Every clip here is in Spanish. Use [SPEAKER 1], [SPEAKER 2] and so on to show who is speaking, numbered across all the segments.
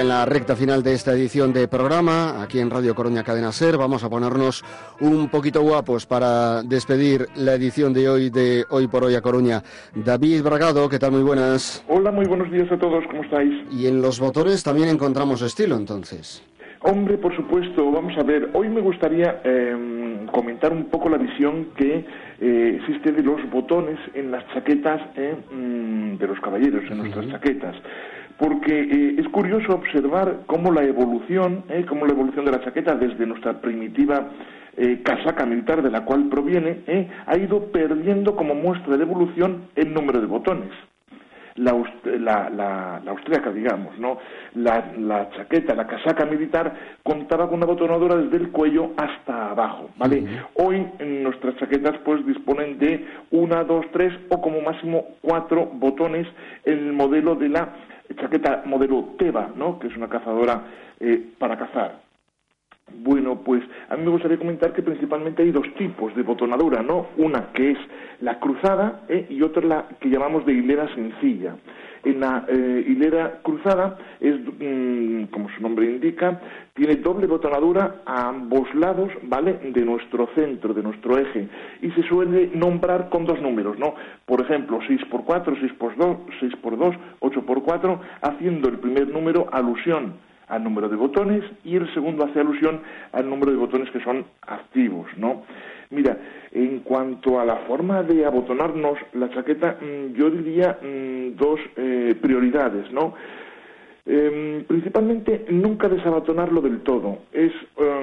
[SPEAKER 1] En la recta final de esta edición de programa, aquí en Radio Coruña Cadena Ser. Vamos a ponernos un poquito guapos para despedir la edición de hoy de Hoy por Hoy a Coruña. David Bragado, ¿qué tal? Muy buenas.
[SPEAKER 2] Hola, muy buenos días a todos, ¿cómo estáis?
[SPEAKER 1] Y en los botones también encontramos estilo, entonces.
[SPEAKER 2] Hombre, por supuesto, vamos a ver, hoy me gustaría em, comentar un poco la visión que eh, existe de los botones en las chaquetas eh, mm, de los caballeros, en nuestras chaquetas porque eh, es curioso observar cómo la evolución, eh, cómo la evolución de la chaqueta desde nuestra primitiva eh, casaca militar de la cual proviene, ha ido perdiendo como muestra de evolución el número de botones. La, la, austríaca, digamos, ¿no? La, chaqueta, la casaca militar contaba con una botonadura desde el cuello hasta abajo, ¿vale? Hoy nuestras chaquetas pues disponen de una, dos, tres o como máximo cuatro botones en el modelo de la chaqueta modelo Teba, ¿no? que es una cazadora eh, para cazar. Bueno, pues a mí me gustaría comentar que principalmente hay dos tipos de botonadura, ¿no? Una que es la cruzada ¿eh? y otra la que llamamos de hilera sencilla. En la eh, hilera cruzada es, mm, como su nombre indica, tiene doble botonadura a ambos lados, ¿vale? De nuestro centro, de nuestro eje. Y se suele nombrar con dos números, ¿no? Por ejemplo, 6x4, 6x2, 6x2, 8x4, haciendo el primer número alusión al número de botones y el segundo hace alusión al número de botones que son activos, ¿no? Mira, en cuanto a la forma de abotonarnos la chaqueta, mm, yo diría mm, dos eh, prioridades, ¿no? Em, principalmente nunca desabotonarlo del todo. Es, em,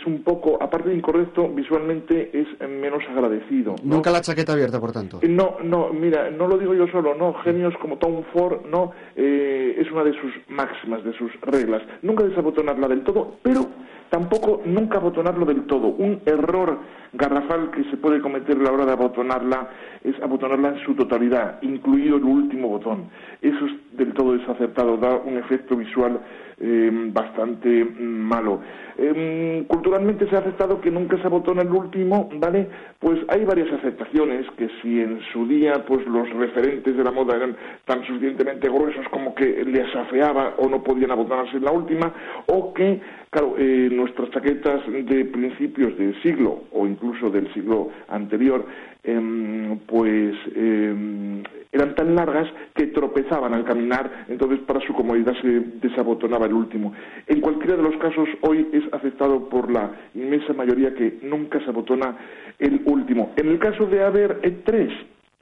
[SPEAKER 2] es un poco, aparte de incorrecto, visualmente es menos agradecido.
[SPEAKER 1] Nunca la chaqueta abierta, por tanto.
[SPEAKER 2] No, no, mira, no lo digo yo solo, no. Genios como Tom Ford, no, eh, es una de sus máximas, de sus reglas. Nunca desabotonarla del todo, pero tampoco nunca abotonarlo del todo. Un error garrafal que se puede cometer a la hora de abotonarla es abotonarla en su totalidad, incluido el último botón. Eso es del todo desacertado, da un efecto visual eh, bastante malo. Em, culturalmente se ha aceptado que nunca se abotona el último, ¿vale? Pues hay varias aceptaciones que si en su día pues los referentes de la moda eran tan suficientemente gruesos como que les afeaba o no podían abotonarse en la última, o que, claro, eh, nuestras chaquetas de principios del siglo o incluso del siglo anterior, em, pues em, eran tan largas que tropezaban al caminar, entonces para su comodidad se desabotonaba el último. En cualquiera de los casos, hoy es aceptado por la inmensa mayoría que nunca se abotona el último. En el caso de haber eh, tres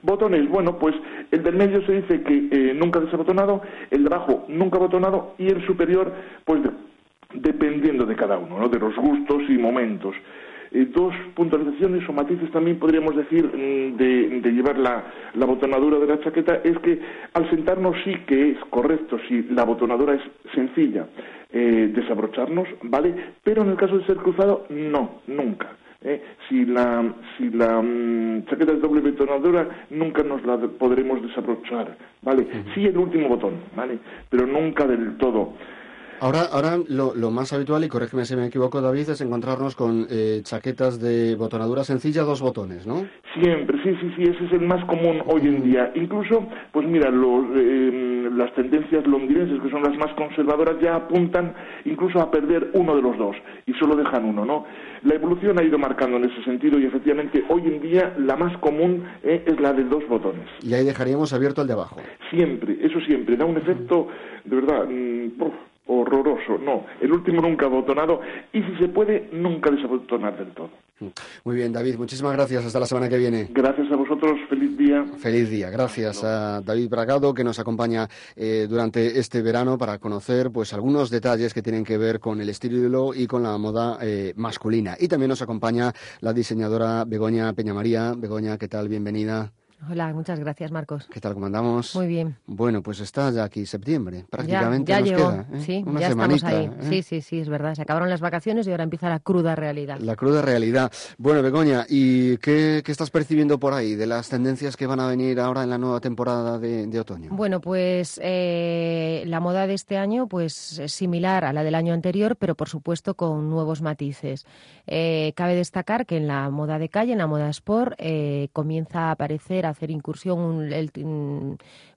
[SPEAKER 2] botones, bueno, pues el del medio se dice que eh, nunca desabotonado, el de abajo nunca abotonado y el superior, pues dependiendo de cada uno, ¿no? de los gustos y momentos. Eh, dos puntualizaciones o matices también podríamos decir mm, de, llevar la, botonadura de la chaqueta es que al sentarnos sí que es correcto si la botonadura es sencilla eh, desabrocharnos, ¿vale? Pero en el caso de ser cruzado, no, nunca. ¿eh? Si la, si la mm, chaqueta es doble botonadura, nunca nos la podremos desabrochar, ¿vale? Sí el último botón, ¿vale? Pero nunca del todo.
[SPEAKER 1] Ahora, ahora lo, lo, más habitual, y corrígeme si me equivoco, David, es encontrarnos con eh, chaquetas de botonadura sencilla, dos botones, ¿no?
[SPEAKER 2] Siempre, sí, sí, sí, ese es el más común hoy en día. Incluso, pues mira, los, eh, las tendencias londinenses, que son las más conservadoras, ya apuntan incluso a perder uno de los dos y solo dejan uno, ¿no? La evolución ha ido marcando en ese sentido y efectivamente hoy en día la más común eh, es la de dos botones.
[SPEAKER 1] Y ahí dejaríamos abierto el de abajo.
[SPEAKER 2] Siempre, eso siempre, da un efecto, de verdad, mm, horroroso. No, el último nunca abotonado y si se puede, nunca desabotonar del todo.
[SPEAKER 1] Muy bien, David, muchísimas gracias. Hasta la semana que viene.
[SPEAKER 2] Gracias a vosotros. Feliz día.
[SPEAKER 1] Feliz día. Gracias a David Bragado que nos acompaña eh, durante este verano para conocer pues algunos detalles que tienen que ver con el estilo y con la moda eh, masculina. Y también nos acompaña la diseñadora Begoña Peñamaría. Begoña, ¿qué tal? Bienvenida.
[SPEAKER 3] Hola, muchas gracias, Marcos.
[SPEAKER 1] ¿Qué tal, cómo andamos?
[SPEAKER 3] Muy bien.
[SPEAKER 1] Bueno, pues está ya aquí septiembre, prácticamente
[SPEAKER 3] ya,
[SPEAKER 1] nos
[SPEAKER 3] queda. ¿eh? Sí, ya estamos ahí. ¿eh? Sí, sí, sí, es verdad. Se acabaron las vacaciones y ahora empieza la cruda realidad.
[SPEAKER 1] La cruda realidad. Bueno, Begoña, ¿y qué, estás percibiendo por ahí de las tendencias que van a venir ahora en la nueva temporada de, otoño?
[SPEAKER 3] Bueno, pues eh, la moda de este año pues es similar a la del año anterior, pero por supuesto con nuevos matices. cabe destacar que en la moda de calle, en la moda sport, comienza a aparecer hacer incursión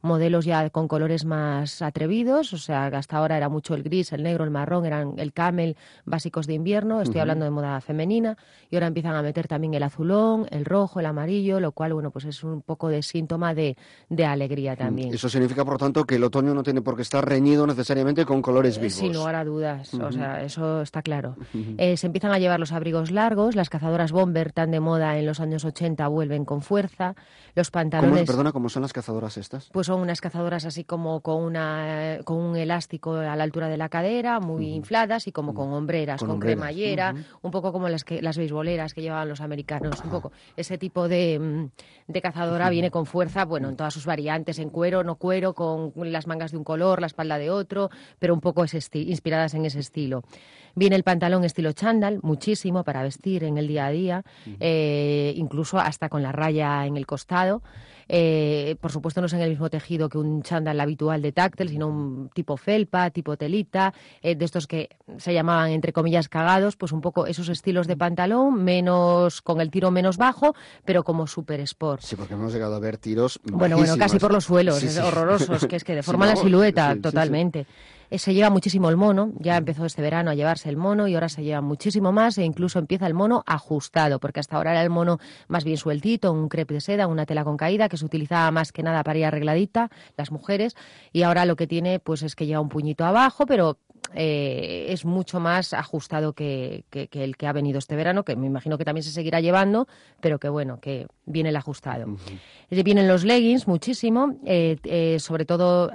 [SPEAKER 3] modelos ya con colores más atrevidos, o sea, hasta ahora era mucho el gris, el negro, el marrón, eran el camel básicos de invierno, estoy hablando de moda femenina, y ahora empiezan a meter también el azulón, el rojo, el amarillo, lo cual, bueno, pues es un poco de síntoma de, de alegría también.
[SPEAKER 1] Eso significa, por tanto, que el otoño no tiene por qué estar reñido necesariamente con colores vivos.
[SPEAKER 3] Sin lugar a dudas, o sea, eso está claro. Eh, se empiezan a llevar los abrigos largos, las cazadoras bomber tan de moda en los años 80 vuelven con fuerza, los pantalones... ¿Cómo,
[SPEAKER 1] perdona, ¿cómo son las cazadoras estas?
[SPEAKER 3] Pues son unas cazadoras así como con, una, con un elástico a la altura de la cadera, muy infladas y como con hombreras, con, cremallera, un poco como las, que, las beisboleras que llevaban los americanos, un poco ese tipo de, mm, de cazadora viene con fuerza, bueno, en todas sus variantes, en cuero, no cuero, con las mangas de un color, la espalda de otro, pero un poco inspiradas en ese estilo. Viene el pantalón estilo chándal, muchísimo para vestir en el día a día, eh, incluso hasta con la raya en el costado. Eh, por supuesto no es en el mismo tejido que un chándal habitual de táctil, sino un tipo felpa, tipo telita, eh, de estos que se llamaban entre comillas cagados, pues un poco esos estilos de pantalón, menos con el tiro menos bajo, pero como super sport.
[SPEAKER 1] Sí, porque hemos llegado a ver tiros.
[SPEAKER 3] Bueno, bueno, casi por los suelos, horrorosos, que es que deforman la silueta totalmente. Eh, se lleva muchísimo el mono, ya empezó este verano a llevarse el mono y ahora se lleva muchísimo más e incluso empieza el mono ajustado, porque hasta ahora era el mono más bien sueltito, un crepe de seda, una tela con caída que se utilizaba más que nada para ir arregladita, las mujeres, y ahora lo que tiene pues es que lleva un puñito abajo, pero eh, es mucho más ajustado que, el que ha venido este verano, que me imagino que también se seguirá llevando, pero que bueno, que viene el ajustado. Vienen los leggings muchísimo, eh, eh, sobre todo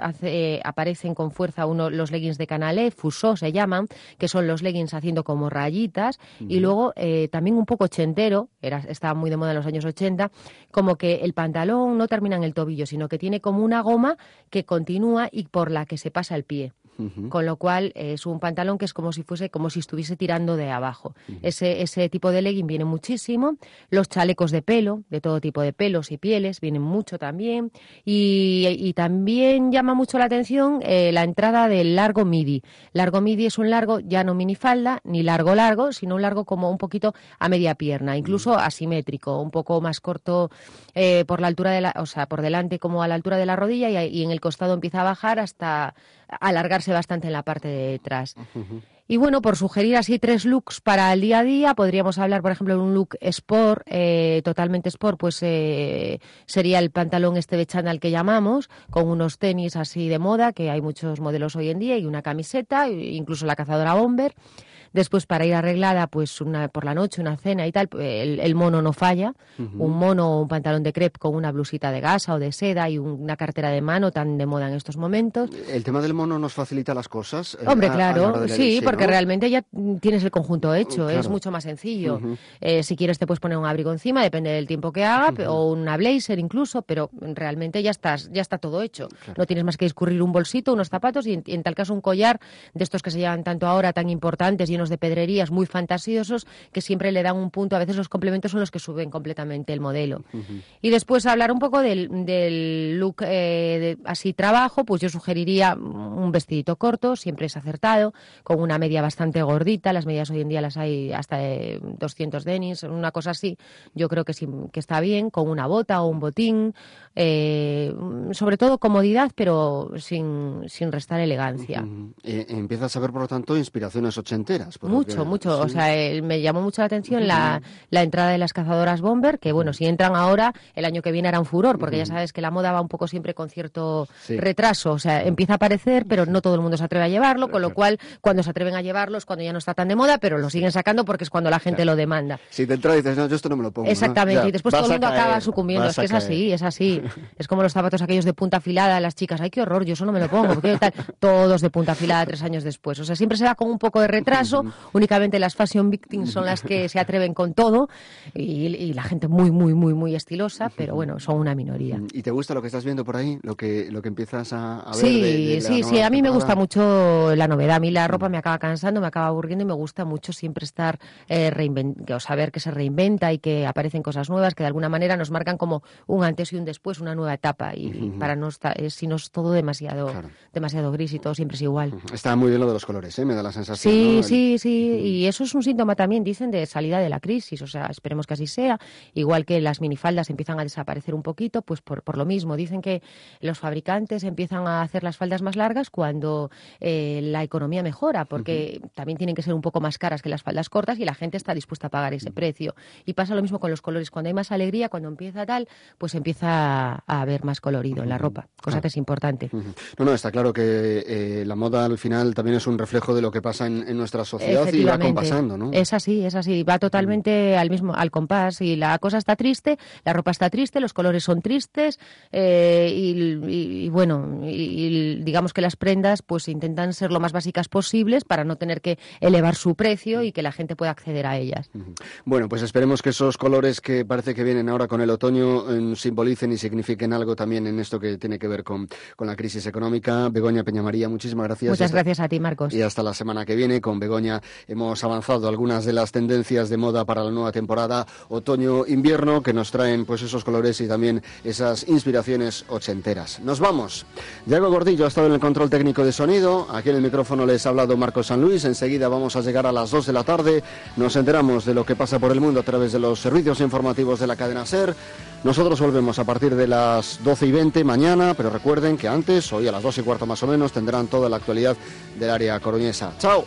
[SPEAKER 3] aparecen con fuerza uno los leggings de Canalé, Fusó se llaman, que son los leggings haciendo como rayitas, y luego también un poco ochentero, era, estaba muy de moda en los años 80, como que el pantalón no termina en el tobillo, sino que tiene como una goma que continúa y por la que se pasa el pie con lo cual es un pantalón que es como si fuese, como si estuviese tirando de abajo. ese, ese tipo de legging viene muchísimo. Los chalecos de pelo, de todo tipo de pelos y pieles, vienen mucho también. Y, también llama mucho la atención eh, la entrada del largo midi. Largo midi es un largo ya no minifalda, ni largo largo, sino un largo como un poquito a media pierna, incluso asimétrico, un poco más corto eh, por la altura de la, o sea, por delante como a la altura de la rodilla y, y en el costado empieza a bajar hasta alargarse bastante en la parte de detrás. Y bueno, por sugerir así tres looks para el día a día, podríamos hablar, por ejemplo, de un look sport, eh, totalmente sport, pues eh, sería el pantalón este de chándal que llamamos, con unos tenis así de moda, que hay muchos modelos hoy en día, y una camiseta, incluso la cazadora bomber. Después, para ir arreglada, pues una, por la noche, una cena y tal, el, mono no falla. Un mono o un pantalón de crepe con una blusita de gasa o de seda y una cartera de mano tan de moda en estos momentos.
[SPEAKER 1] ¿El tema del mono nos facilita las cosas?
[SPEAKER 3] Eh, Hombre, claro, sí, porque realmente ya tienes el conjunto hecho, es mucho más sencillo. Eh, si quieres te puedes poner un abrigo encima, depende del tiempo que haga, o una blazer incluso, pero realmente ya estás, ya está todo hecho. No tienes más que discurrir un bolsito, unos zapatos y en, tal caso un collar de estos que se llevan tanto ahora tan importantes y de pedrerías muy fantasiosos que siempre le dan un punto. A veces los complementos son los que suben completamente el modelo. Y después hablar un poco del, look eh, así trabajo, pues yo sugeriría un vestidito corto, siempre es acertado, con una media bastante gordita. Las medias hoy en día las hay hasta de 200 denis, una cosa así. Yo creo que, sí, que está bien, con una bota o un botín. Eh, sobre todo comodidad, pero sin, sin restar elegancia.
[SPEAKER 1] Eh, empiezas a ver, por lo tanto, inspiraciones ochenteras
[SPEAKER 3] mucho, mucho. O sea, me llamó mucho la atención la, la, entrada de las cazadoras bomber, que bueno, si entran ahora, el año que viene era un furor, porque ya sabes que la moda va un poco siempre con cierto retraso. O sea, empieza a aparecer, pero no todo el mundo se atreve a llevarlo, con lo cual, cuando se atreven a llevarlo es cuando ya no está tan de moda, pero lo siguen sacando porque es cuando la gente lo demanda.
[SPEAKER 1] Si te entra y dices, no, yo esto no me lo pongo.
[SPEAKER 3] Exactamente, y después todo el mundo acaba sucumbiendo. Es que es así, es así. es como los zapatos aquellos de punta afilada, las chicas, ay, qué horror, yo eso no me lo pongo. Tal? Todos de punta afilada tres años después. O sea, siempre se da con un poco de retraso únicamente las fashion victims son las que se atreven con todo y, la gente muy, muy, muy, muy estilosa, pero bueno, son una minoría.
[SPEAKER 1] ¿Y te gusta lo que estás viendo por ahí? ¿Lo que, lo que empiezas a, ver?
[SPEAKER 3] Sí, sí, sí, a mí me gusta mucho la novedad. A mí la ropa me acaba cansando, me acaba aburriendo y me gusta mucho siempre estar eh, o saber que se reinventa y que aparecen cosas nuevas que de alguna manera nos marcan como un antes y un después, una nueva etapa. Y, para no estar, si no es todo demasiado, demasiado gris y todo siempre es igual.
[SPEAKER 1] Está muy bien lo de los colores, ¿eh? me da la sensación.
[SPEAKER 3] Sí, sí, Sí, y eso es un síntoma también, dicen, de salida de la crisis. O sea, esperemos que así sea. Igual que las minifaldas empiezan a desaparecer un poquito, pues por, por lo mismo. Dicen que los fabricantes empiezan a hacer las faldas más largas cuando eh, la economía mejora, porque también tienen que ser un poco más caras que las faldas cortas y la gente está dispuesta a pagar ese precio. Y pasa lo mismo con los colores. Cuando hay más alegría, cuando empieza tal, pues empieza a haber más colorido en la ropa, cosa que es importante.
[SPEAKER 1] No, no, está claro que eh, la moda al final también es un reflejo de lo que pasa en, nuestra sociedad y va compasando, ¿no?
[SPEAKER 3] Es así, es así, va totalmente al mismo al compás y la cosa está triste, la ropa está triste, los colores son tristes eh, y, bueno, y, digamos que las prendas pues intentan ser lo más básicas posibles para no tener que elevar su precio y que la gente pueda acceder a ellas.
[SPEAKER 1] Bueno, pues esperemos que esos colores que parece que vienen ahora con el otoño eh, simbolicen y signifiquen algo también en esto que tiene que ver con, con la crisis económica. Begoña Peñamaría, muchísimas gracias.
[SPEAKER 3] Muchas gracias a ti, Marcos.
[SPEAKER 1] Y hasta la semana que viene. Con Begoña hemos avanzado algunas de las tendencias de moda para la nueva temporada otoño-invierno que nos traen pues esos colores y también esas inspiraciones ochenteras. Nos vamos. Diego Gordillo ha estado en el control técnico de sonido. Aquí en el micrófono les ha hablado Marcos San Luis. Enseguida vamos a llegar a las 2 de la tarde. Nos enteramos de lo que pasa por el mundo a través de los servicios informativos de la cadena SER. Nosotros volvemos a partir de las 12 y 20 mañana, pero recuerden que antes, hoy a las 2 y cuarto más o menos, tendrán toda la actualidad del área coruñesa. ¡Chao!